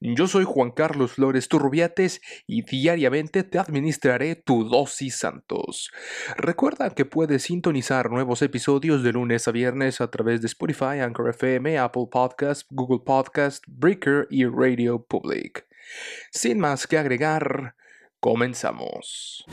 Yo soy Juan Carlos Flores Turrubiates y diariamente te administraré tu dosis santos. Recuerda que puedes sintonizar nuevos episodios de lunes a viernes a través de Spotify, Anchor FM, Apple Podcast, Google Podcast, Breaker y Radio Public. Sin más que agregar, comenzamos.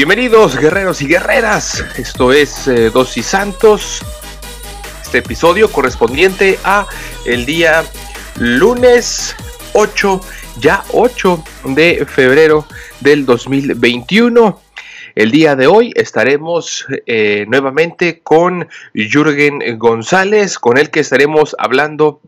Bienvenidos guerreros y guerreras, esto es eh, Dosis Santos, este episodio correspondiente a el día lunes 8, ya 8 de febrero del 2021. El día de hoy estaremos eh, nuevamente con Jürgen González, con el que estaremos hablando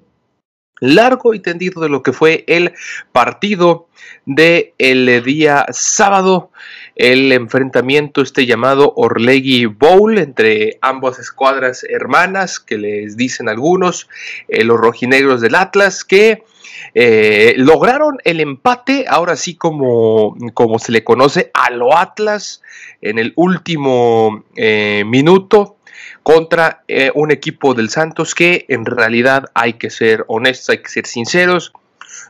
largo y tendido de lo que fue el partido del el día sábado el enfrentamiento este llamado Orlegui Bowl entre ambas escuadras hermanas que les dicen algunos, eh, los rojinegros del Atlas que eh, lograron el empate, ahora sí como, como se le conoce a lo Atlas en el último eh, minuto contra un equipo del Santos que en realidad hay que ser honestos, hay que ser sinceros,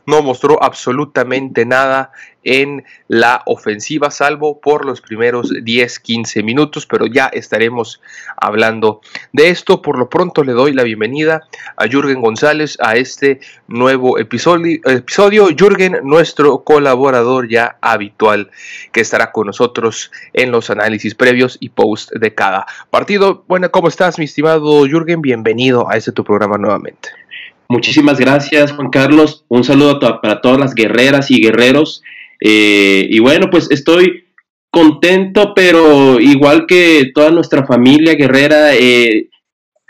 no mostró absolutamente nada en la ofensiva, salvo por los primeros 10-15 minutos, pero ya estaremos hablando de esto. Por lo pronto le doy la bienvenida a Jürgen González a este nuevo episodio. episodio. Jürgen, nuestro colaborador ya habitual, que estará con nosotros en los análisis previos y post de cada partido. Bueno, ¿cómo estás, mi estimado Jürgen? Bienvenido a este tu programa nuevamente. Muchísimas gracias, Juan Carlos. Un saludo para todas las guerreras y guerreros. Eh, y bueno, pues estoy contento, pero igual que toda nuestra familia guerrera, eh,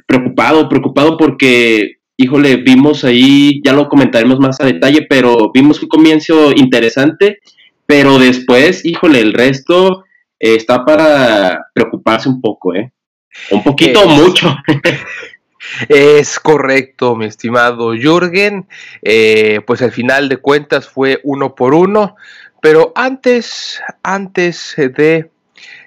preocupado, preocupado porque, híjole, vimos ahí, ya lo comentaremos más a detalle, pero vimos un comienzo interesante, pero después, híjole, el resto eh, está para preocuparse un poco, ¿eh? Un poquito, mucho. Es correcto, mi estimado Jürgen. Eh, pues al final de cuentas fue uno por uno. Pero antes, antes de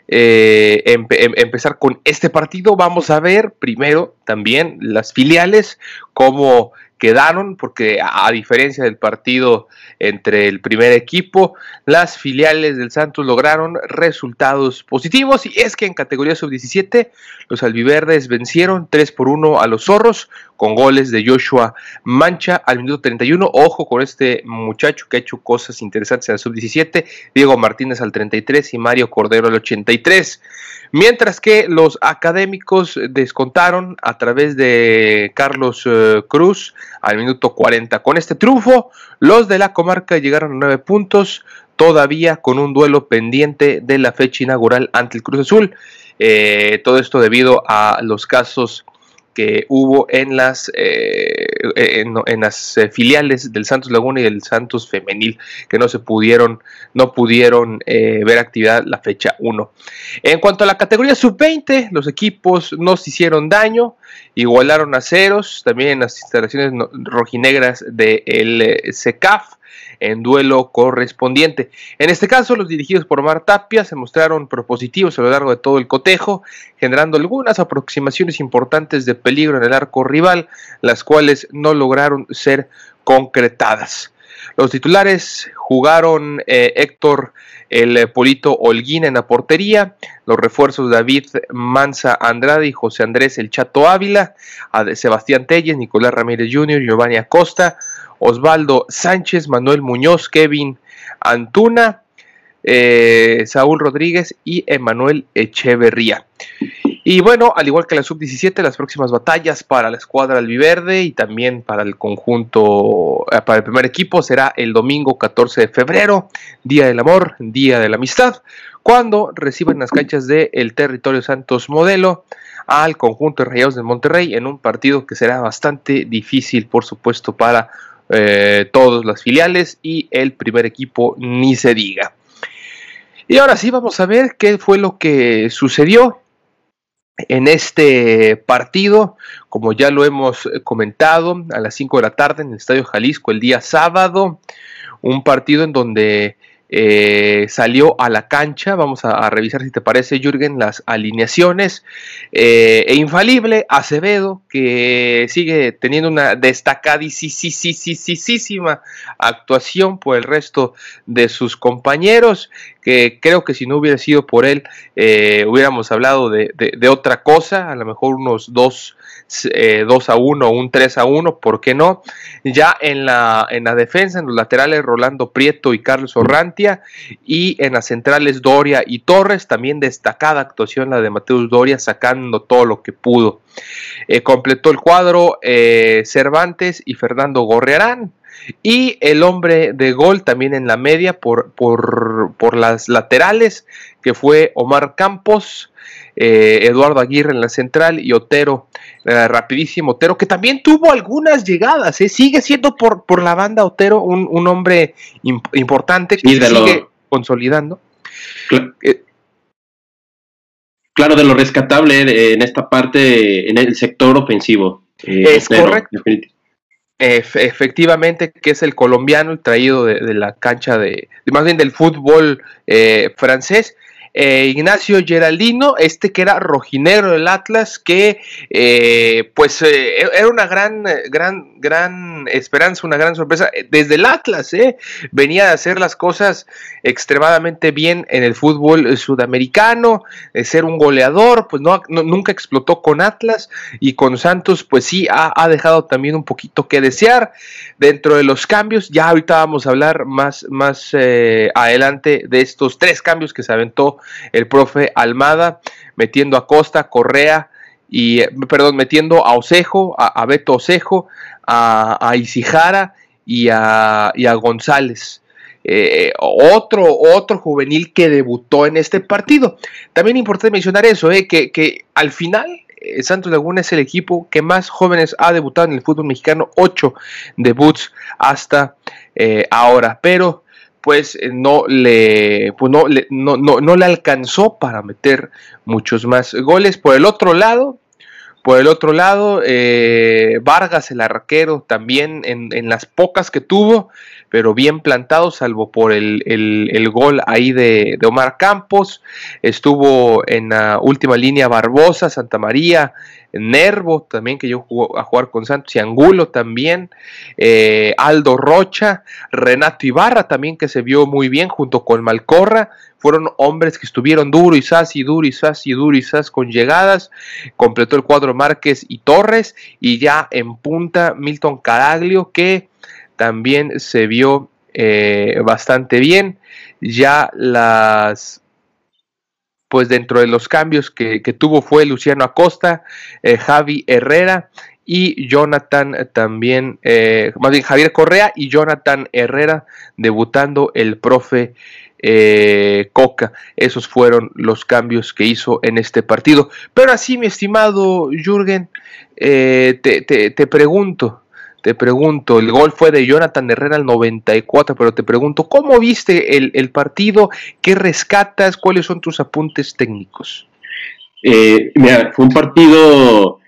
eh, em, empezar con este partido, vamos a ver primero también las filiales, cómo quedaron, porque a, diferencia del partido entre el primer equipo, las filiales del Santos lograron resultados positivos. Y es que en categoría sub-17 los albiverdes vencieron 3 por 1 a los zorros con goles de Joshua Mancha al minuto 31. Ojo con este muchacho que ha hecho cosas interesantes en la sub-17, Diego Martínez al 33 y Mario Cordero al 83. Mientras que los académicos descontaron a través de Carlos eh, Cruz al minuto 40. Con este triunfo, los de la comarca llegaron a nueve puntos, todavía con un duelo pendiente de la fecha inaugural ante el Cruz Azul. Eh, todo esto debido a los casos que hubo en las, eh, en, las eh, filiales del Santos Laguna y del Santos Femenil, que no se pudieron, no pudieron eh, ver actividad la fecha 1. En cuanto a la categoría sub-20, los equipos no se hicieron daño, igualaron a ceros, también en las instalaciones rojinegras del SECAF en duelo correspondiente. En este caso, los dirigidos por Mar Tapia se mostraron propositivos a lo largo de todo el cotejo, generando algunas aproximaciones importantes de peligro en el arco rival, las cuales no lograron ser concretadas. Los titulares jugaron eh, Héctor el Polito Holguín en la portería, los refuerzos David Manza Andrade y José Andrés El Chato Ávila, Sebastián Telles, Nicolás Ramírez Jr., Giovanni Acosta, Osvaldo Sánchez, Manuel Muñoz, Kevin Antuna, eh, Saúl Rodríguez y Emanuel Echeverría. Y bueno, al igual que la sub-17, las próximas batallas para la escuadra albiverde y también para el conjunto, eh, para el primer equipo, será el domingo 14 de febrero, Día del Amor, Día de la Amistad, cuando reciban las canchas del el territorio Santos Modelo al conjunto de Rayados de Monterrey en un partido que será bastante difícil, por supuesto, para eh, todas las filiales y el primer equipo ni se diga. Y ahora sí vamos a ver qué fue lo que sucedió en este partido, como ya lo hemos comentado, a las 5 de la tarde en el Estadio Jalisco el día sábado, un partido en donde eh, salió a la cancha. Vamos a, revisar si te parece, Jürgen, las alineaciones. Eh, e infalible, Acevedo, que sigue teniendo una destacadísima actuación por el resto de sus compañeros, que creo que si no hubiera sido por él, eh, hubiéramos hablado de, de, otra cosa, a lo mejor unos dos 2 eh, a 1 un 3 a 1, ¿por qué no? Ya en la, en la defensa, en los laterales, Rolando Prieto y Carlos Orrantia, y en las centrales, Doria y Torres, también destacada actuación la de Mateus Doria, sacando todo lo que pudo. Eh, completó el cuadro eh, Cervantes y Fernando Gorrearán. Y el hombre de gol también en la media por, por, por las laterales, que fue Omar Campos. Eh, Eduardo Aguirre en la central y Otero, eh, rapidísimo Otero, que también tuvo algunas llegadas, ¿eh? sigue siendo por, por la banda Otero un, hombre importante que sigue consolidando. Claro. de lo rescatable en esta parte, en el sector ofensivo. es correcto. Efectivamente, que es el colombiano, traído de, la cancha de, más bien del fútbol francés, eh, Ignacio Geraldino, este que era rojinegro del Atlas, que eh, pues eh, era una gran, gran, gran esperanza, una gran sorpresa desde el Atlas, venía a hacer las cosas extremadamente bien en el fútbol sudamericano, de ser un goleador, pues no, nunca explotó con Atlas y con Santos, pues sí ha, dejado también un poquito que desear dentro de los cambios. Ya ahorita vamos a hablar más, más adelante de estos tres cambios que se aventó el profe Almada, metiendo a Costa, Correa y, perdón, metiendo a Osejo, a, Beto Osejo, a, a Isijara y a, y a González. Eh, otro, otro juvenil que debutó en este partido. También importante mencionar eso, eh, que, que, al final eh, Santos Laguna es el equipo que más jóvenes ha debutado en el fútbol mexicano, ocho debuts hasta ahora, pero pues eh, no le, pues no, le no, no, le alcanzó para meter muchos más goles. Por el otro lado, por el otro lado, eh, Vargas, el arquero, también en, las pocas que tuvo, pero bien plantado, salvo por el, gol ahí de, de, Omar Campos. Estuvo en la última línea Barbosa, Santa María, Nervo también, que yo jugó a jugar con Santos, y Angulo también, eh, Aldo Rocha, Renato Ibarra también, que se vio muy bien junto con Malcorra, fueron hombres que estuvieron duro y sas y duro y sas y duro y sas con llegadas, completó el cuadro Márquez y Torres, y ya en punta Milton Caraglio, que también se vio eh, bastante bien, ya las pues dentro de los cambios que, tuvo fue Luciano Acosta, eh, Javi Herrera y Jonathan también, eh, más bien Javier Correa y Jonathan Herrera debutando el profe eh, Coca. Esos fueron los cambios que hizo en este partido. Pero así, mi estimado Jürgen, te, te pregunto, te pregunto, el gol fue de Jonathan Herrera al 94, pero te pregunto, ¿cómo viste el, partido? ¿Qué rescatas? ¿Cuáles son tus apuntes técnicos? Eh, mira, fue un partido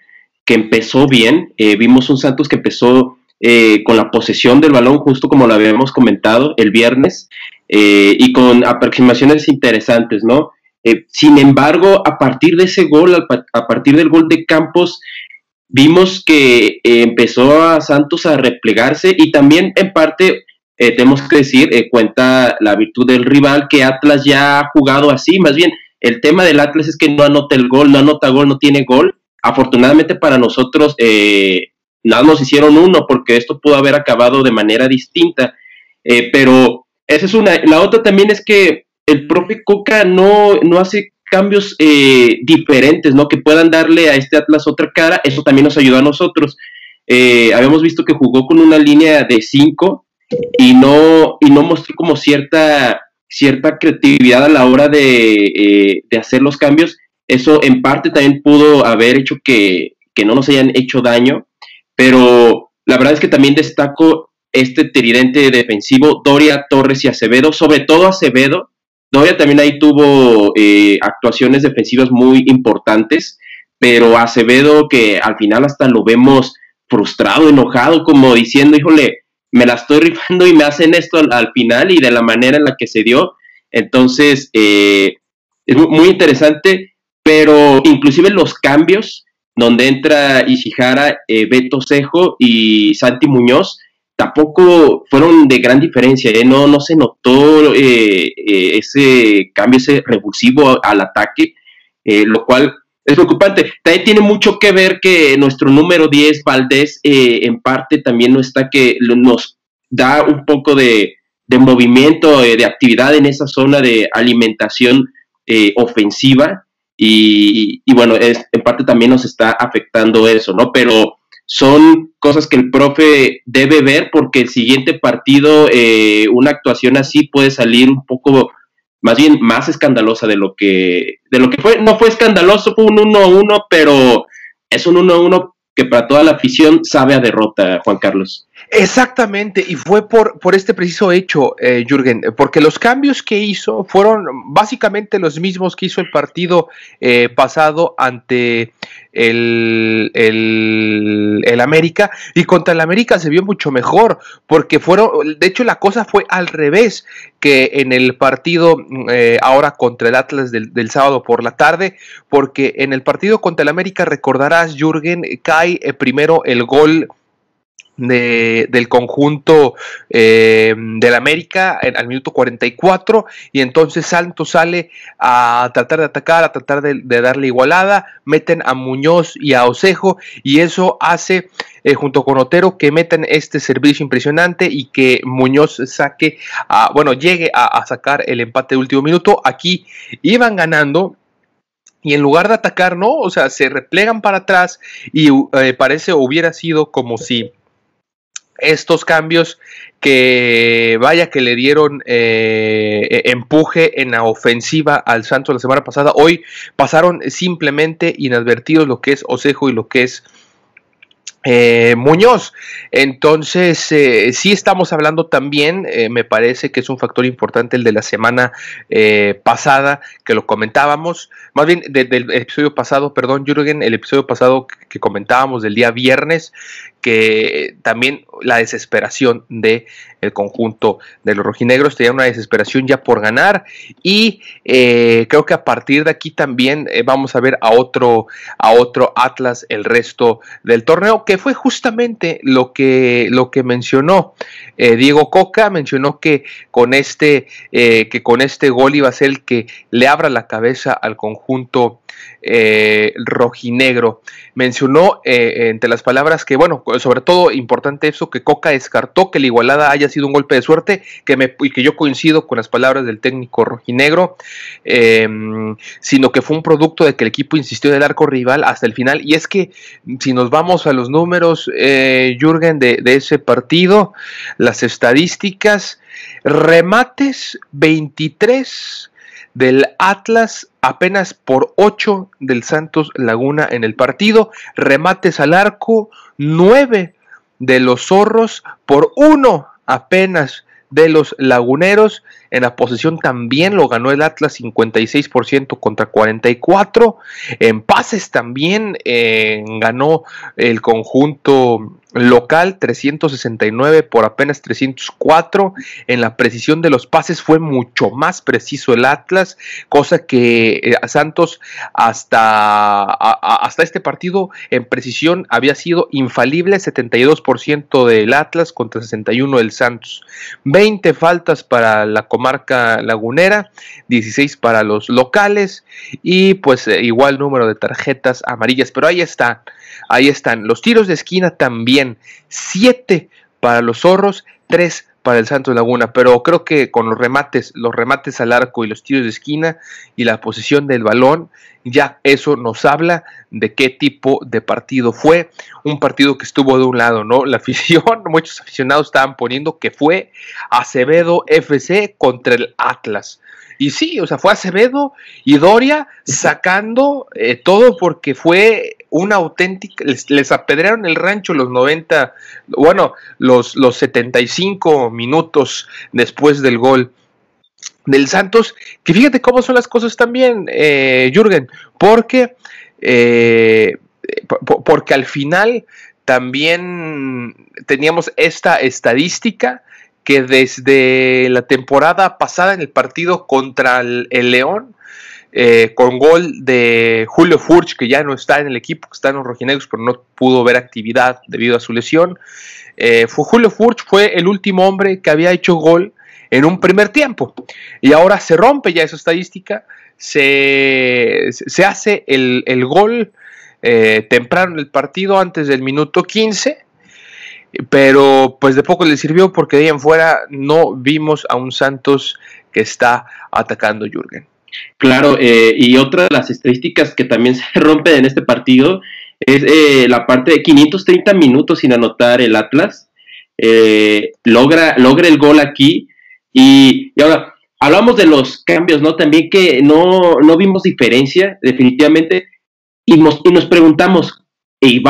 que empezó bien. Eh, vimos un Santos que empezó eh, con la posesión del balón, justo como lo habíamos comentado el viernes, y con aproximaciones interesantes, ¿no? sin embargo, a partir de ese gol, a partir del gol de Campos, vimos que eh, empezó a Santos a replegarse y también en parte eh, tenemos que decir, eh, cuenta la virtud del rival que Atlas ya ha jugado así, más bien el tema del Atlas es que no anota el gol, no anota gol, no tiene gol. Afortunadamente para nosotros nada nos hicieron uno porque esto pudo haber acabado de manera distinta, pero esa es una. La otra también es que el profe Coca no, no hace cambios eh, diferentes, ¿no? Que puedan darle a este Atlas otra cara, eso también nos ayudó a nosotros. Eh, habíamos visto que jugó con una línea de 5 y no, y no mostró como cierta, cierta creatividad a la hora de, eh, de, hacer los cambios. Eso en parte también pudo haber hecho que, que no nos hayan hecho daño, pero la verdad es que también destaco este tridente defensivo, Doria, Torres y Acevedo, sobre todo Acevedo. Doria también ahí tuvo eh, actuaciones defensivas muy importantes, pero Acevedo que al final hasta lo vemos frustrado, enojado, como diciendo, híjole, me la estoy rifando y me hacen esto al, final y de la manera en la que se dio. Entonces, eh, es muy interesante, pero inclusive los cambios donde entra Ishihara, eh, Beto Cejo y Santi Muñoz, tampoco fueron de gran diferencia, ¿eh? no, no se notó eh, ese cambio, ese revulsivo al ataque, lo cual es preocupante. También tiene mucho que ver que nuestro número 10, Valdés, en parte también no está que nos da un poco de, de movimiento, de actividad en esa zona de alimentación ofensiva y, bueno, es, en parte también nos está afectando eso, ¿no? Pero son cosas que el profe debe ver porque el siguiente partido, eh, una actuación así puede salir un poco, más bien más escandalosa de lo que, de lo que fue. No fue escandaloso, fue un 1-1, pero es un 1-1 que para toda la afición sabe a derrota, Juan Carlos. Exactamente, y fue por, por este preciso hecho, eh, Jürgen, porque los cambios que hizo fueron básicamente los mismos que hizo el partido eh, pasado ante el, el, América, y contra el América se vio mucho mejor, porque fueron, de hecho la cosa fue al revés que en el partido eh, ahora contra el Atlas del, del, sábado por la tarde, porque en el partido contra el América recordarás, Jürgen, cae primero el gol del conjunto eh, del América al minuto 44 y entonces Santos sale a tratar de atacar, a tratar de, darle igualada, meten a Muñoz y a Osejo y eso hace eh, junto con Otero que meten este servicio impresionante y que Muñoz saque, a, bueno, llegue a, sacar el empate de último minuto. Aquí iban ganando y en lugar de atacar, no, o sea, se replegan para atrás y eh, parece hubiera sido como si estos cambios que vaya que le dieron eh, e, empuje en la ofensiva al Santos la semana pasada, hoy pasaron simplemente inadvertidos lo que es Osejo y lo que es eh, Muñoz. Entonces, eh, sí estamos hablando también, eh, me parece que es un factor importante el de la semana pasada, que lo comentábamos, más bien del episodio pasado, perdón, Jürgen, el episodio pasado que comentábamos del día viernes, que también la desesperación de el conjunto de los rojinegros tenía una desesperación ya por ganar y creo que a partir de aquí también vamos a ver a otro a otro Atlas el resto del torneo que fue justamente lo que, lo que mencionó eh, Diego Coca, mencionó que con, este, eh, que con este gol iba a ser el que le abra la cabeza al conjunto eh, rojinegro. Mencionó entre las palabras que, bueno, sobre todo importante eso, que Coca descartó que la igualada haya sido un golpe de suerte, que me, y que yo coincido con las palabras del técnico rojinegro, em, sino que fue un producto de que el equipo insistió en el arco rival hasta el final. Y es que si nos vamos a los números, eh, Jürgen, de, ese partido, las estadísticas, remates 23 del Atlas, apenas por 8 del Santos Laguna en el partido, remates al arco, 9 de los zorros por 1 apenas de los laguneros. En la posición también lo ganó el Atlas 56% contra 44. En pases también eh, ganó el conjunto local 369 por apenas 304. En la precisión de los pases fue mucho más preciso el Atlas, cosa que eh, Santos hasta, hasta este partido en precisión había sido infalible, 72% del Atlas contra 61 del Santos. 20 faltas para la comarca lagunera, 16 para los locales y pues eh, igual número de tarjetas amarillas, pero ahí está Ahí están los tiros de esquina también. Siete para los zorros, tres para el Santos Laguna, pero creo que con los remates, los remates al arco y los tiros de esquina y la posición del balón, ya eso nos habla de qué tipo de partido fue. Un partido que estuvo de un lado, ¿no? La afición, muchos aficionados estaban poniendo que fue Acevedo FC contra el Atlas. Y sí, o sea, fue Acevedo y Doria sacando eh, todo porque fue una auténtica, les, apedrearon el rancho los 90, bueno, los, los 75 minutos después del gol del Santos, que fíjate cómo son las cosas también, eh, Jürgen, porque, eh, porque al final también teníamos esta estadística que desde la temporada pasada en el partido contra el, León, eh, con gol de Julio Furch, que ya no está en el equipo, que está en los rojinegros, pero no pudo ver actividad debido a su lesión. Eh, fue, Julio Furch fue el último hombre que había hecho gol en un primer tiempo. Y ahora se rompe ya esa estadística, se, se hace el, gol eh, temprano en el partido, antes del minuto 15 pero pues de poco le sirvió porque de ahí en fuera no vimos a un Santos que está atacando Jürgen. Claro, eh, y otra de las estadísticas que también se rompe en este partido es eh, la parte de 530 minutos sin anotar el Atlas. Logra, logra el gol aquí. Y, ahora, hablamos de los cambios, ¿no? También que no, no vimos diferencia, definitivamente. Y nos, y nos preguntamos, e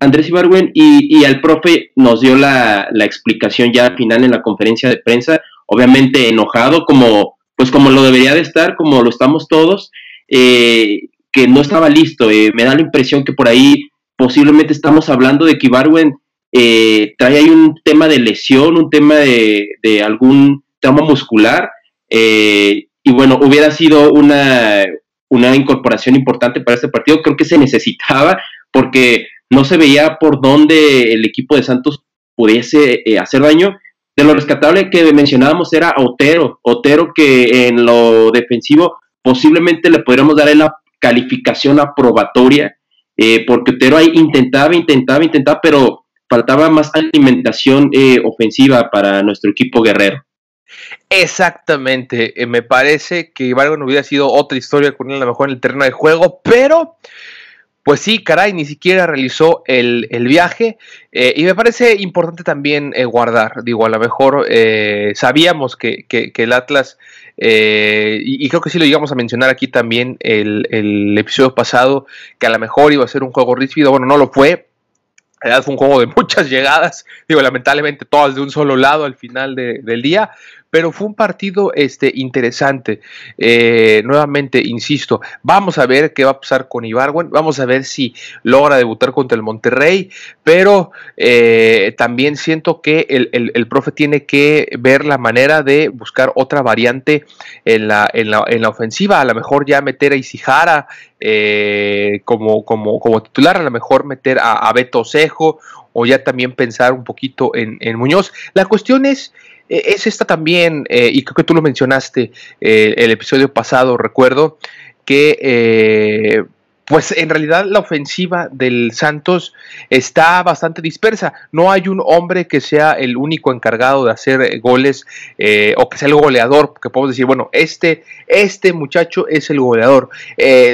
Andrés Ibarwen, y, y el profe nos dio la, explicación ya al final en la conferencia de prensa, obviamente enojado, como, pues como lo debería de estar, como lo estamos todos, eh, que no estaba listo. Eh, me da la impresión que por ahí posiblemente estamos hablando de que Ibarwen eh, trae ahí un tema de lesión, un tema de, de algún trauma muscular, y bueno, hubiera sido una, una incorporación importante para este partido, creo que se necesitaba, porque no se veía por dónde el equipo de Santos pudiese eh, hacer daño. De lo rescatable que mencionábamos era Otero, Otero que en lo defensivo posiblemente le podríamos dar la calificación aprobatoria, eh, porque Otero ahí intentaba, intentaba, intentaba, pero faltaba más alimentación eh, ofensiva para nuestro equipo guerrero. Exactamente, me parece que no hubiera sido otra historia con él a lo mejor en el terreno de juego, pero pues sí, caray, ni siquiera realizó el, viaje. Eh, y me parece importante también eh, guardar, digo, a lo mejor eh, sabíamos que, el Atlas, y, creo que sí lo llegamos a mencionar aquí también el, el, episodio pasado, que a lo mejor iba a ser un juego rígido, bueno, no lo fue. Fue un juego de muchas llegadas, digo, lamentablemente todas de un solo lado al final del día, pero fue un partido este, interesante. Eh, nuevamente, insisto, vamos a ver qué va a pasar con Ibarwen, vamos a ver si logra debutar contra el Monterrey, pero eh, también siento que el, profe tiene que ver la manera de buscar otra variante en la, en la, ofensiva, a lo mejor ya meter a Isijara eh, como, como, como titular, a lo mejor meter a, Beto Cejo o ya también pensar un poquito en, en Muñoz. La cuestión es e, es esta también, eh, y creo que tú lo mencionaste eh, el episodio pasado, recuerdo, que eh, pues en realidad la ofensiva del Santos está bastante dispersa. No hay un hombre que sea el único encargado de hacer goles o que sea el goleador, que podemos decir, bueno, este, este muchacho es el goleador.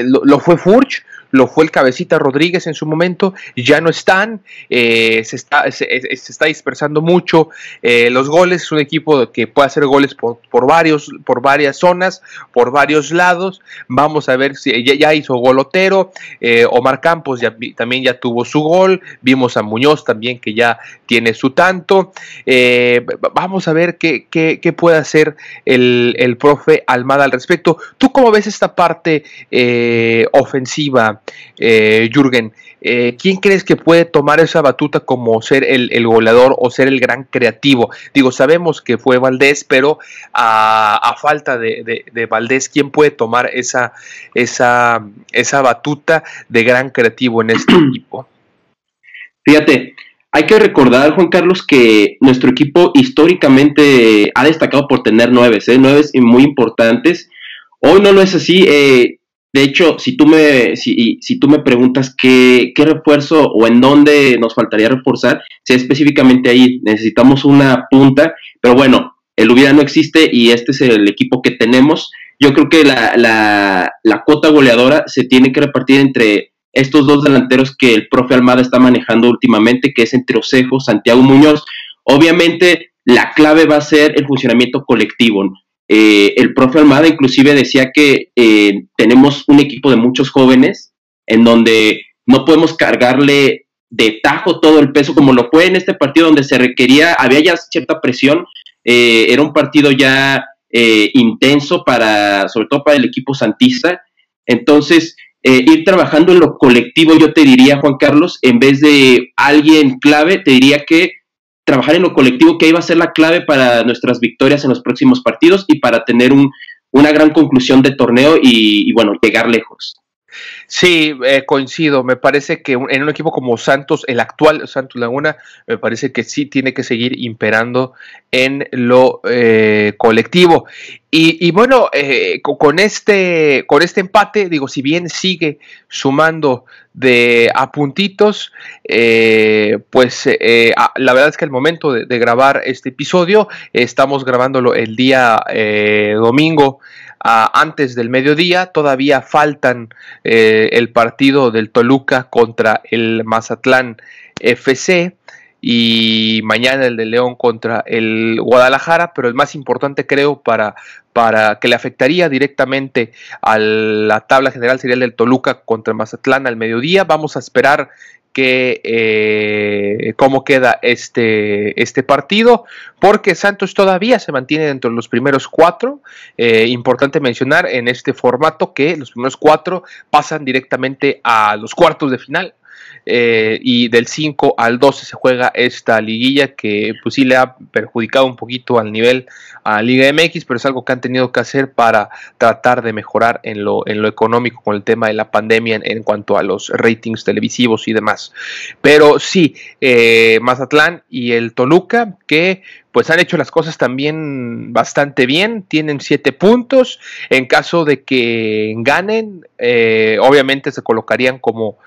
Lo, lo, fue Furch, lo fue el Cabecita Rodríguez en su momento, ya no están, eh, se, está, se, está dispersando mucho eh, los goles, es un equipo que puede hacer goles por, varios, por varias zonas, por varios lados, vamos a ver si ya, hizo golotero, eh, Omar Campos ya, también ya tuvo su gol, vimos a Muñoz también que ya tiene su tanto, vamos a ver qué, qué, puede hacer el, el, profe Almada al respecto. ¿Tú cómo ves esta parte ofensiva? Eh, Jürgen, eh, ¿quién crees que puede tomar esa batuta como ser el, goleador o ser el gran creativo? Digo, sabemos que fue Valdés, pero a, falta de, Valdés, ¿quién puede tomar esa, esa, esa batuta de gran creativo en este equipo? Fíjate, hay que recordar, Juan Carlos, que nuestro equipo históricamente ha destacado por tener nueve, ¿eh? nueve muy importantes. Hoy no lo es así. Eh, de hecho, si tú me, si, si tú me preguntas qué, qué, refuerzo o en dónde nos faltaría reforzar, si específicamente ahí necesitamos una punta, pero bueno, el hubiera no existe y este es el equipo que tenemos. Yo creo que la, la, cuota goleadora se tiene que repartir entre estos dos delanteros que el profe Almada está manejando últimamente, que es entre Osejo, Santiago Muñoz. Obviamente, la clave va a ser el funcionamiento colectivo. Eh, el profe Almada inclusive decía que eh, tenemos un equipo de muchos jóvenes en donde no podemos cargarle de tajo todo el peso como lo fue en este partido donde se requería, había ya cierta presión, eh, era un partido ya intenso para, sobre todo para el equipo santista, entonces ir trabajando en lo colectivo, yo te diría, Juan Carlos, en vez de alguien clave, te diría que trabajar en lo colectivo, que iba a ser la clave para nuestras victorias en los próximos partidos y para tener un, una gran conclusión de torneo y, y bueno, llegar lejos. Sí, eh, coincido. Me parece que en un equipo como Santos, el actual Santos Laguna, me parece que sí tiene que seguir imperando en lo eh, colectivo. Y, bueno, eh, con, este, con este empate, digo, si bien sigue sumando de a puntitos, pues la verdad es que al momento de, grabar este episodio, estamos grabándolo el día domingo antes del mediodía. Todavía faltan eh, el partido del Toluca contra el Mazatlán FC y mañana el de León contra el Guadalajara, pero el más importante creo para, para que le afectaría directamente a la tabla general sería el del Toluca contra Mazatlán al mediodía. Vamos a esperar que eh, cómo queda este, este partido, porque Santos todavía se mantiene dentro de los primeros cuatro. Eh, importante mencionar en este formato que los primeros cuatro pasan directamente a los cuartos de final. Eh, y del 5 al 12 se juega esta liguilla que pues sí le ha perjudicado un poquito al nivel a Liga MX, pero es algo que han tenido que hacer para tratar de mejorar en lo, en lo económico con el tema de la pandemia en, cuanto a los ratings televisivos y demás. Pero sí, eh, Mazatlán y el Toluca que pues han hecho las cosas también bastante bien, tienen siete puntos, en caso de que ganen, eh, obviamente se colocarían como,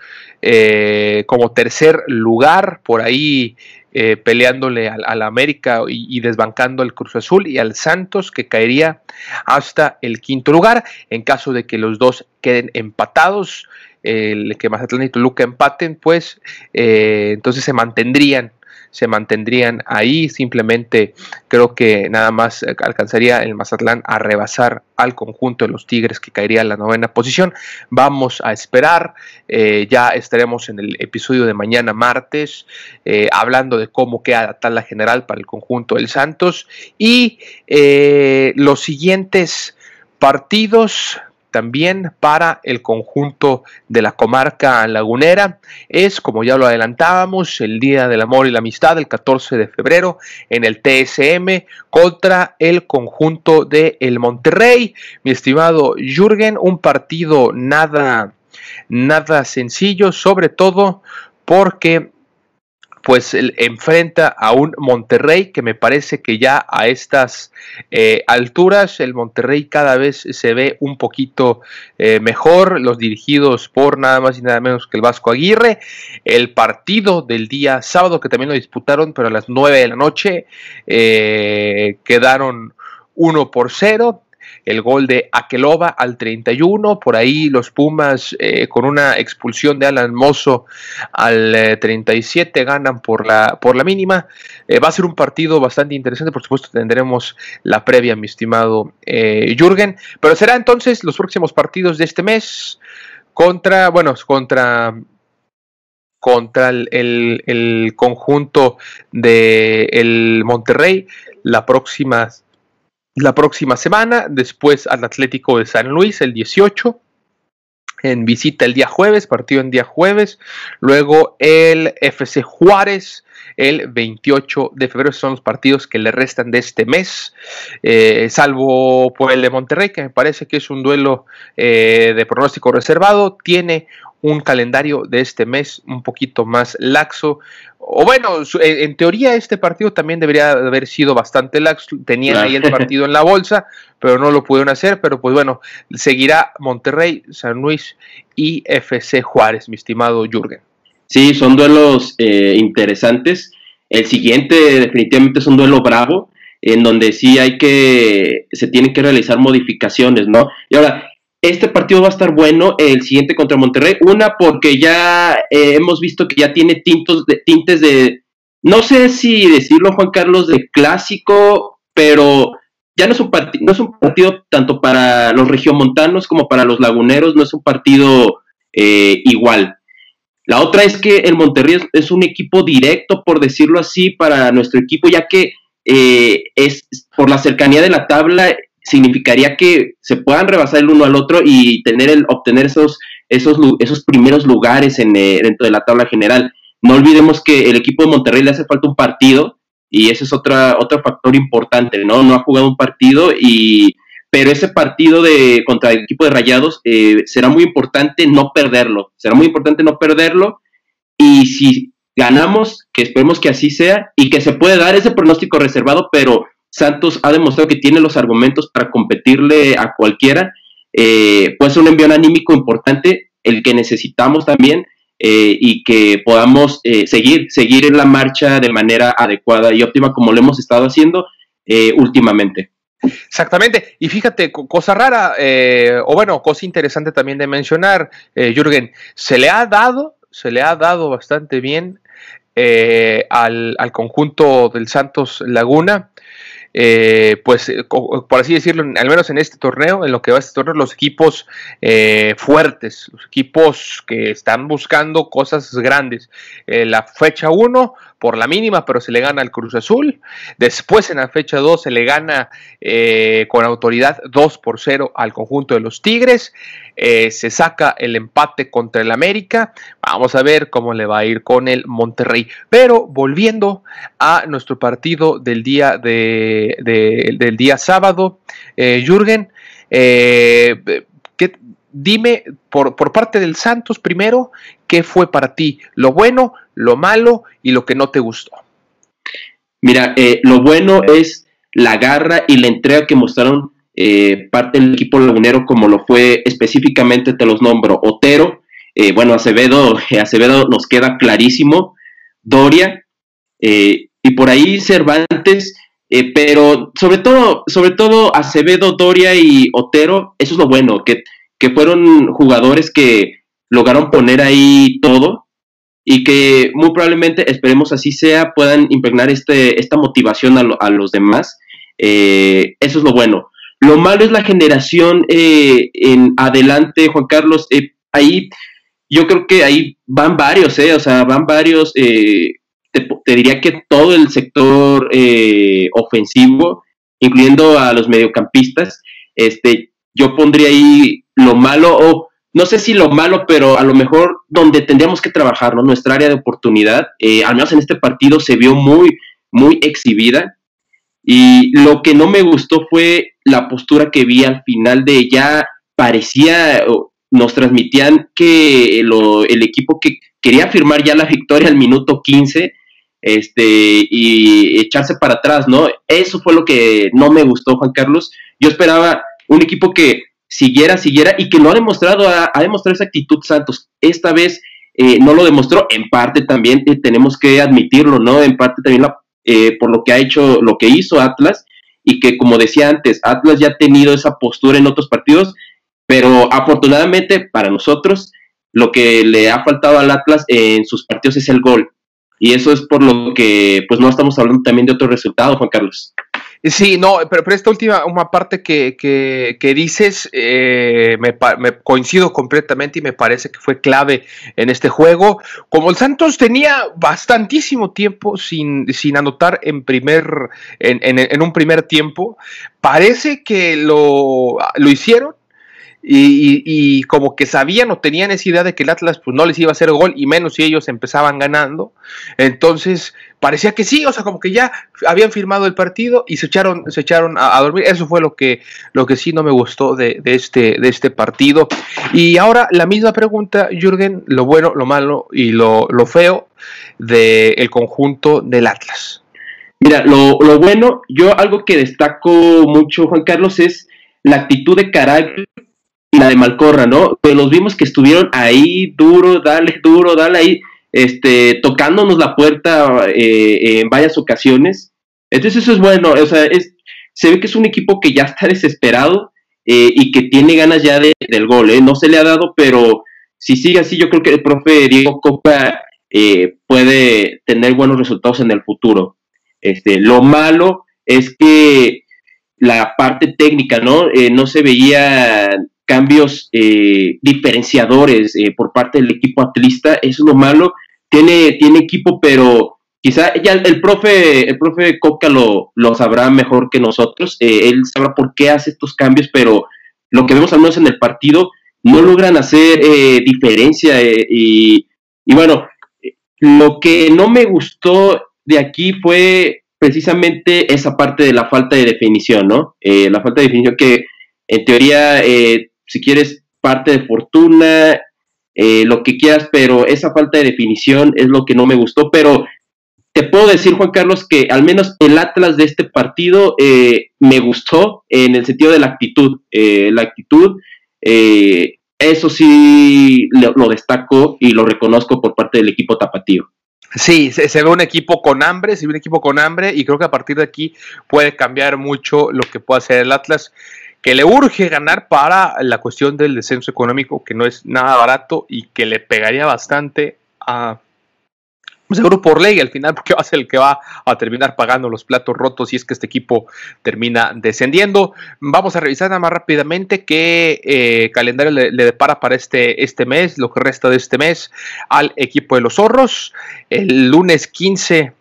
eh, como tercer lugar, por ahí eh, peleándole al, América y, desbancando al Cruz Azul y al Santos, que caería hasta el quinto lugar, en caso de que los dos queden empatados, el que Mazatlán y Toluca empaten, pues entonces se mantendrían se mantendrían ahí. Simplemente creo que nada más alcanzaría el Mazatlán a rebasar al conjunto de los Tigres que caería en la novena posición. Vamos a esperar. Eh, ya estaremos en el episodio de mañana martes eh, hablando de cómo queda la general para el conjunto del Santos y eh, los siguientes partidos también para el conjunto de la comarca lagunera. Es, como ya lo adelantábamos, el Día del Amor y la Amistad, el 14 de febrero, en el TSM contra el conjunto de el Monterrey. Mi estimado Jürgen, un partido nada, nada sencillo, sobre todo porque pues enfrenta a un Monterrey que me parece que ya a estas eh, alturas el Monterrey cada vez se ve un poquito eh, mejor, los dirigidos por nada más y nada menos que el Vasco Aguirre, el partido del día sábado que también lo disputaron, pero a las 9 de la noche eh, quedaron 1 por 0, el gol de Aqueloba al 31, por ahí los Pumas eh, con una expulsión de Alan Mozo al 37 eh, ganan por la, por la mínima. Eh, va a ser un partido bastante interesante, por supuesto tendremos la previa, mi estimado Jürgen, pero será entonces los próximos partidos de este mes contra, bueno, contra contra el, el, conjunto de el Monterrey la próxima la próxima semana, después al Atlético de San Luis el 18, en visita el día jueves, partido en día jueves, luego el FC Juárez el 28 de febrero, son los partidos que le restan de este mes, eh, salvo por el de Monterrey, que me parece que es un duelo eh, de pronóstico reservado, tiene un calendario de este mes un poquito más laxo. O bueno, en teoría este partido también debería haber sido bastante laxo. Tenían ahí el partido en la bolsa, pero no lo pudieron hacer. Pero pues bueno, seguirá Monterrey, San Luis y FC Juárez, mi estimado Jürgen. Sí, son duelos eh, interesantes. El siguiente definitivamente es un duelo bravo. en donde sí hay que, se tienen que realizar modificaciones, ¿no? Y ahora, este partido va a estar bueno, el siguiente contra Monterrey, una porque ya eh, hemos visto que ya tiene tintos de, tintes de, no sé si decirlo Juan Carlos, de clásico, pero ya no es un, no es un partido tanto para los regiomontanos como para los laguneros, no es un partido eh, igual. La otra es que el Monterrey es, un equipo directo, por decirlo así, para nuestro equipo, ya que eh, es por la cercanía de la tabla, significaría que se puedan rebasar el uno al otro y tener el, obtener esos, esos, esos primeros lugares en, eh, dentro de la tabla general. No olvidemos que el equipo de Monterrey le hace falta un partido y ese es otra, otro factor importante, ¿no? No ha jugado un partido y pero ese partido de contra el equipo de Rayados eh, será muy importante no perderlo, será muy importante no perderlo y si ganamos, que esperemos que así sea y que se puede dar ese pronóstico reservado, pero Santos ha demostrado que tiene los argumentos para competirle a cualquiera, eh, puede ser un envío anímico importante, el que necesitamos también, eh, y que podamos eh, seguir, seguir en la marcha de manera adecuada y óptima como lo hemos estado haciendo últimamente. Exactamente. Y fíjate, cosa rara, o bueno, cosa interesante también de mencionar, Jürgen, se le ha dado, se le ha dado bastante bien al, conjunto del Santos Laguna eh, pues, eh, por así decirlo, al menos en este torneo, en lo que va a este torneo, los equipos eh, fuertes, los equipos que están buscando cosas grandes. la fecha 1, por la mínima, pero se le gana al Cruz Azul. Después en la fecha 2 se le gana eh, con autoridad 2 por 0 al conjunto de los Tigres. Eh, se saca el empate contra el América. Vamos a ver cómo le va a ir con el Monterrey. Pero volviendo a nuestro partido del día, de, del día sábado, eh, Jürgen, ¿qué, dime por, por, parte del Santos primero, ¿qué fue para ti lo bueno, lo malo y lo que no te gustó? Mira, eh, lo bueno es la garra y la entrega que mostraron eh, parte del equipo lagunero, como lo fue específicamente, te los nombro, Otero, eh, bueno, Acevedo, Acevedo nos queda clarísimo, Doria, y por ahí Cervantes, pero sobre todo, sobre todo Acevedo, Doria y Otero, eso es lo bueno, que que fueron jugadores que lograron poner ahí todo y que muy probablemente, esperemos así sea, puedan impregnar este, esta motivación a, los demás. Eh, eso es lo bueno. Lo malo es la generación eh, en adelante, Juan Carlos. Eh, ahí yo creo que ahí van varios, o sea, van varios. Te, te, diría que todo el sector ofensivo, incluyendo a los mediocampistas, este, yo pondría ahí lo malo, no sé si lo malo, pero a lo mejor donde tendríamos que trabajar, ¿no? Nuestra área de oportunidad, eh, al menos en este partido se vio muy, muy exhibida. Y lo que no me gustó fue la postura que vi al final de ya parecía, nos transmitían que el equipo que quería firmar ya la victoria al minuto 15 este, y echarse para atrás, ¿no? Eso fue lo que no me gustó, Juan Carlos. Yo esperaba un equipo que siguiera, siguiera y que lo ha demostrado, ha, demostrado esa actitud Santos. Esta vez eh, no lo demostró, en parte también eh, tenemos que admitirlo, ¿no? En parte también eh, por lo que ha hecho, lo que hizo Atlas y que como decía antes, Atlas ya ha tenido esa postura en otros partidos, pero afortunadamente para nosotros lo que le ha faltado al Atlas en sus partidos es el gol. Y eso es por lo que pues no estamos hablando también de otro resultado, Juan Carlos. Sí, no, pero, esta última una parte que, que, dices eh, me, coincido completamente y me parece que fue clave en este juego. Como el Santos tenía bastantísimo tiempo sin, sin anotar en, primer, en, en, un primer tiempo, parece que lo, lo hicieron y, como que sabían o tenían esa idea de que el Atlas pues no les iba a hacer gol y menos si ellos empezaban ganando. Entonces parecía que sí, o sea, como que ya habían firmado el partido y se echaron, se echaron a, dormir. Eso fue lo que, lo que sí no me gustó de, este, de este partido. Y ahora la misma pregunta, Jürgen, lo bueno, lo malo y lo, feo del conjunto del Atlas. Mira, lo, lo bueno, yo algo que destaco mucho, Juan Carlos, es la actitud de carácter la de Malcorra, ¿no? Pues los vimos que estuvieron ahí duro, dale, duro, dale ahí, este, tocándonos la puerta eh, en varias ocasiones. Entonces eso es bueno, o sea, es, se ve que es un equipo que ya está desesperado eh, y que tiene ganas ya de, del gol, ¿eh? No se le ha dado, pero si sigue así, yo creo que el profe Diego Copa puede tener buenos resultados en el futuro. Este, lo malo es que la parte técnica, ¿no? No se veía cambios eh, diferenciadores por parte del equipo atlista, eso es lo malo. Tiene, tiene equipo, pero quizá ya el profe, el profe Coca lo, lo sabrá mejor que nosotros. él sabrá por qué hace estos cambios, pero lo que vemos al menos en el partido no logran hacer diferencia y, y bueno, lo que no me gustó de aquí fue precisamente esa parte de la falta de definición, ¿no? Eh, la falta de definición que en teoría, eh, si quieres, parte de fortuna, eh, lo que quieras, pero esa falta de definición es lo que no me gustó, pero te puedo decir, Juan Carlos, que al menos el Atlas de este partido me gustó en el sentido de la actitud. la actitud, eso sí lo, destaco y lo reconozco por parte del equipo tapatío. Sí, se, ve un equipo con hambre, se ve un equipo con hambre y creo que a partir de aquí puede cambiar mucho lo que puede hacer el Atlas, que le urge ganar para la cuestión del descenso económico, que no es nada barato y que le pegaría bastante a, seguro por ley al final, porque va a ser el que va a terminar pagando los platos rotos si es que este equipo termina descendiendo. Vamos a revisar nada más rápidamente qué eh, calendario le, depara para este, este mes, lo que resta de este mes, al equipo de los zorros. El lunes 15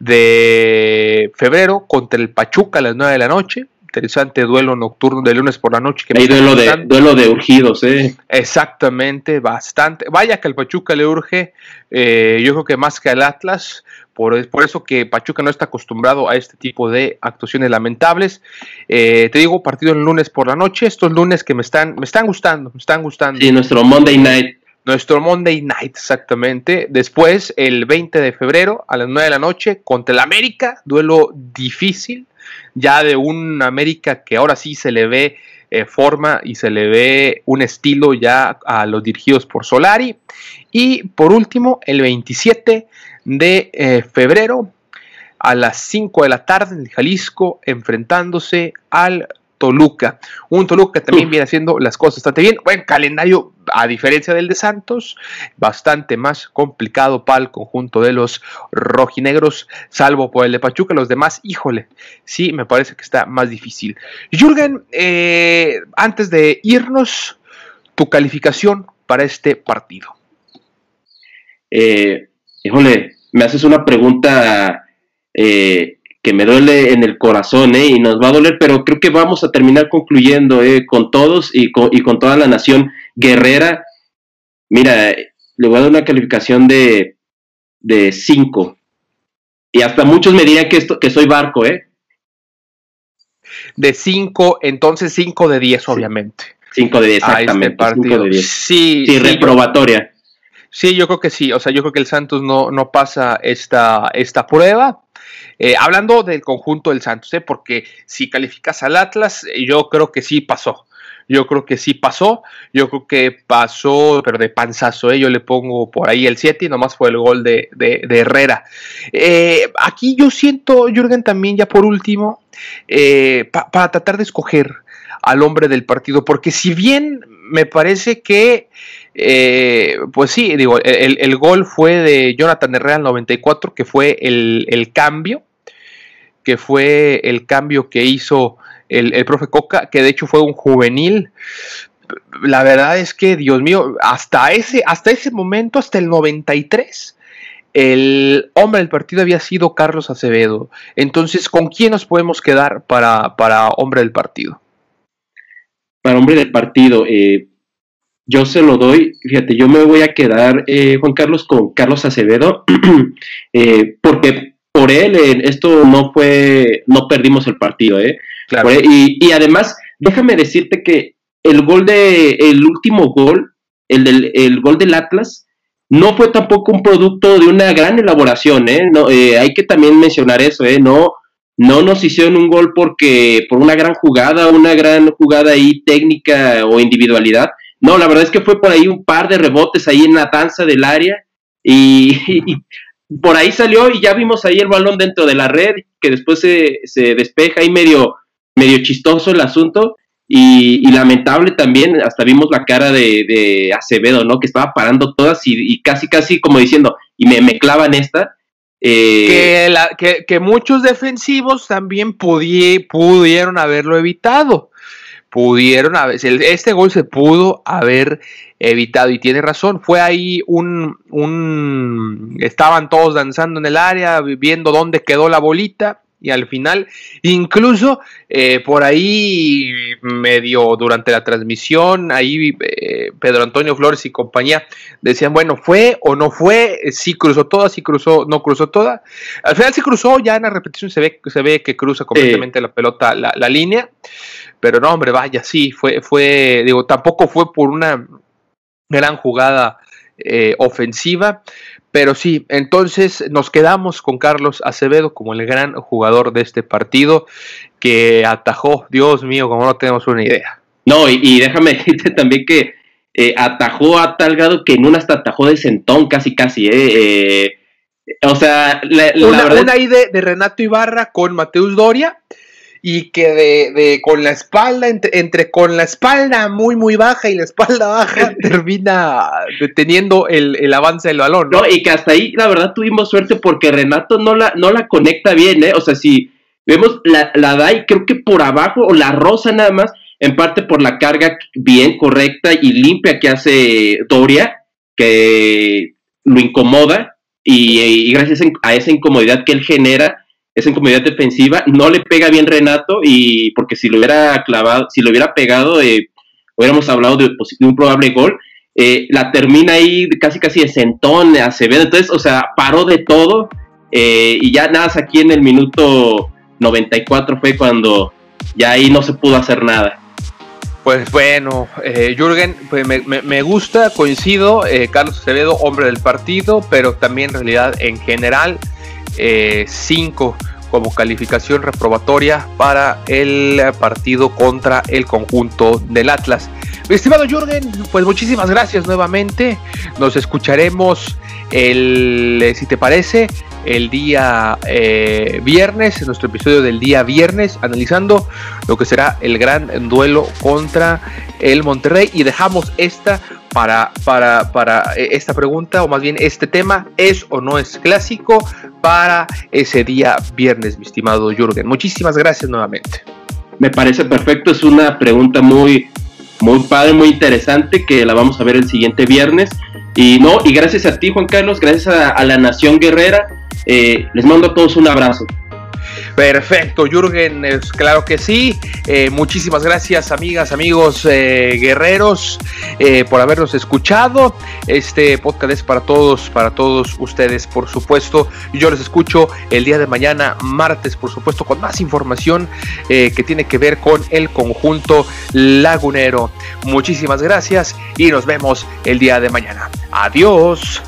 de febrero contra el Pachuca a las 9 de la noche interesante duelo nocturno de lunes por la noche. Que Hay duelo de, duelo de urgidos, ¿eh? Exactamente, bastante. Vaya que el Pachuca le urge, eh, yo creo que más que al Atlas, por, por, eso que Pachuca no está acostumbrado a este tipo de actuaciones lamentables. Eh, te digo, partido el lunes por la noche, estos lunes que me están, me están gustando, me están gustando. Sí, nuestro Monday Night. Nuestro Monday Night, exactamente. Después, el 20 de febrero a las 9 de la noche, contra el América, duelo difícil ya de un América que ahora sí se le ve eh, forma y se le ve un estilo ya a los dirigidos por Solari. Y por último, el 27 de eh, febrero a las 5 de la tarde en Jalisco, enfrentándose al Toluca. Un Toluca que también viene haciendo las cosas bastante bien. Buen calendario, a diferencia del de Santos, bastante más complicado para el conjunto de los rojinegros, salvo por el de Pachuca. Los demás, híjole, sí, me parece que está más difícil. Jürgen, eh, antes de irnos, tu calificación para este partido. Eh, híjole, me haces una pregunta eh, que me duele en el corazón, ¿eh? Y nos va a doler, pero creo que vamos a terminar concluyendo, ¿eh? Con todos y con, y con toda la nación guerrera. Mira, le voy a dar una calificación de, de cinco. Y hasta muchos me dirían que, esto, que soy barco, ¿eh? De 5, entonces 5 de 10, obviamente. 5 de 10, este exactamente. Este de Sí, sí, reprobatoria. sí, yo creo que sí. O sea, yo creo que el Santos no, no pasa esta, esta prueba. Eh, hablando del conjunto del Santos, ¿eh? porque si calificas al Atlas, eh, yo creo que sí pasó. Yo creo que sí pasó. Yo creo que pasó, pero de panzazo. ¿eh? Yo le pongo por ahí el 7 y nomás fue el gol de, Herrera. aquí yo siento, Jürgen, también ya por último, para tratar de escoger al hombre del partido, porque si bien me parece que, pues sí, digo, el, gol fue de Jonathan Herrera al 94, que fue el, el cambio, que fue el cambio que hizo el, profe Coca, que de hecho fue un juvenil. La verdad es que, Dios mío, hasta ese, hasta ese momento, hasta el 93, el hombre del partido había sido Carlos Acevedo. Entonces, ¿con quién nos podemos quedar para, para hombre del partido? Para hombre del partido, eh, yo se lo doy, fíjate, yo me voy a quedar, eh, Juan Carlos, con Carlos Acevedo, eh, porque por él esto no fue, no perdimos el partido, ¿eh? y, además, déjame decirte que el gol de, el último gol, el del el gol del Atlas, no fue tampoco un producto de una gran elaboración, ¿eh? No, eh, hay que también mencionar eso, ¿eh? No, no nos hicieron un gol porque por una gran jugada, una gran jugada ahí técnica o individualidad. No, la verdad es que fue por ahí un par de rebotes ahí en la danza del área y, por ahí salió y ya vimos ahí el balón dentro de la red que después se, se despeja y medio, medio chistoso el asunto. Y, lamentable también, hasta vimos la cara de, Acevedo, ¿no? Que estaba parando todas y, casi, casi como diciendo, y me, me clavan esta. Eh, que, que, muchos defensivos también pudieron haberlo evitado. Pudieron este gol se pudo haber evitado y tiene razón. Fue ahí un, un, estaban todos danzando en el área, viendo dónde quedó la bolita y al final, incluso eh, por ahí medio durante la transmisión, ahí eh, Pedro Antonio Flores y compañía decían, bueno, ¿fue o no fue? Sí cruzó toda, sí cruzó, no cruzó toda. Al final sí cruzó, ya en la repetición se ve, se ve que cruza completamente la pelota, la, la, línea, pero no, hombre, vaya, sí, fue, fue, digo, tampoco fue por una gran jugada eh, ofensiva, pero sí, entonces nos quedamos con Carlos Acevedo como el gran jugador de este partido que atajó, Dios mío, como no tenemos una idea. No, y, déjame decirte también que eh, atajó a tal grado que en una hasta atajó de sentón, casi, casi, eh, eh o sea, la, una, verdad... una ahí de, de, Renato Ibarra con Mateus Doria y que de, de con la espalda, entre, con la espalda muy, muy baja y la espalda baja, termina deteniendo el, el, avance del balón. ¿no? y que hasta ahí, la verdad, tuvimos suerte porque Renato no la, no la conecta bien, ¿eh? O sea, si vemos la, la da y creo que por abajo, o la rosa nada más, en parte por la carga bien correcta y limpia que hace Doria, que lo incomoda, y, y gracias a esa incomodidad que él genera, esa incomodidad defensiva, no le pega bien Renato y porque si lo hubiera clavado, si lo hubiera pegado, eh, hubiéramos hablado de, un probable gol. Eh, la termina ahí casi casi de sentón, Acevedo, entonces, o sea, paró de todo eh, y ya nada, aquí en el minuto 94 fue cuando ya ahí no se pudo hacer nada. Pues bueno, Jürgen, pues me, gusta, coincido, Carlos Acevedo, hombre del partido, pero también en realidad en general, 5 como calificación reprobatoria para el partido contra el conjunto del Atlas. Mi estimado Jürgen, pues muchísimas gracias nuevamente. Nos escucharemos el, eh, si te parece, el día eh, viernes, en nuestro episodio del día viernes, analizando lo que será el gran duelo contra el Monterrey. Y dejamos esta para, para, para eh, esta pregunta, o más bien este tema, ¿es o no es clásico para ese día viernes, mi estimado Jürgen? Muchísimas gracias nuevamente. Me parece perfecto, es una pregunta muy, muy padre, muy interesante, que la vamos a ver el siguiente viernes. Y no, y gracias a ti, Juan Carlos, gracias a, la Nación Guerrera, eh, les mando a todos un abrazo. Perfecto, Jürgen, claro que sí. Eh, muchísimas gracias, amigas, amigos, eh, guerreros, eh, por habernos escuchado. Este podcast es para todos, para todos ustedes, por supuesto. Yo les escucho el día de mañana, martes, por supuesto, con más información que tiene que ver con el conjunto lagunero. Muchísimas gracias y nos vemos el día de mañana. Adiós.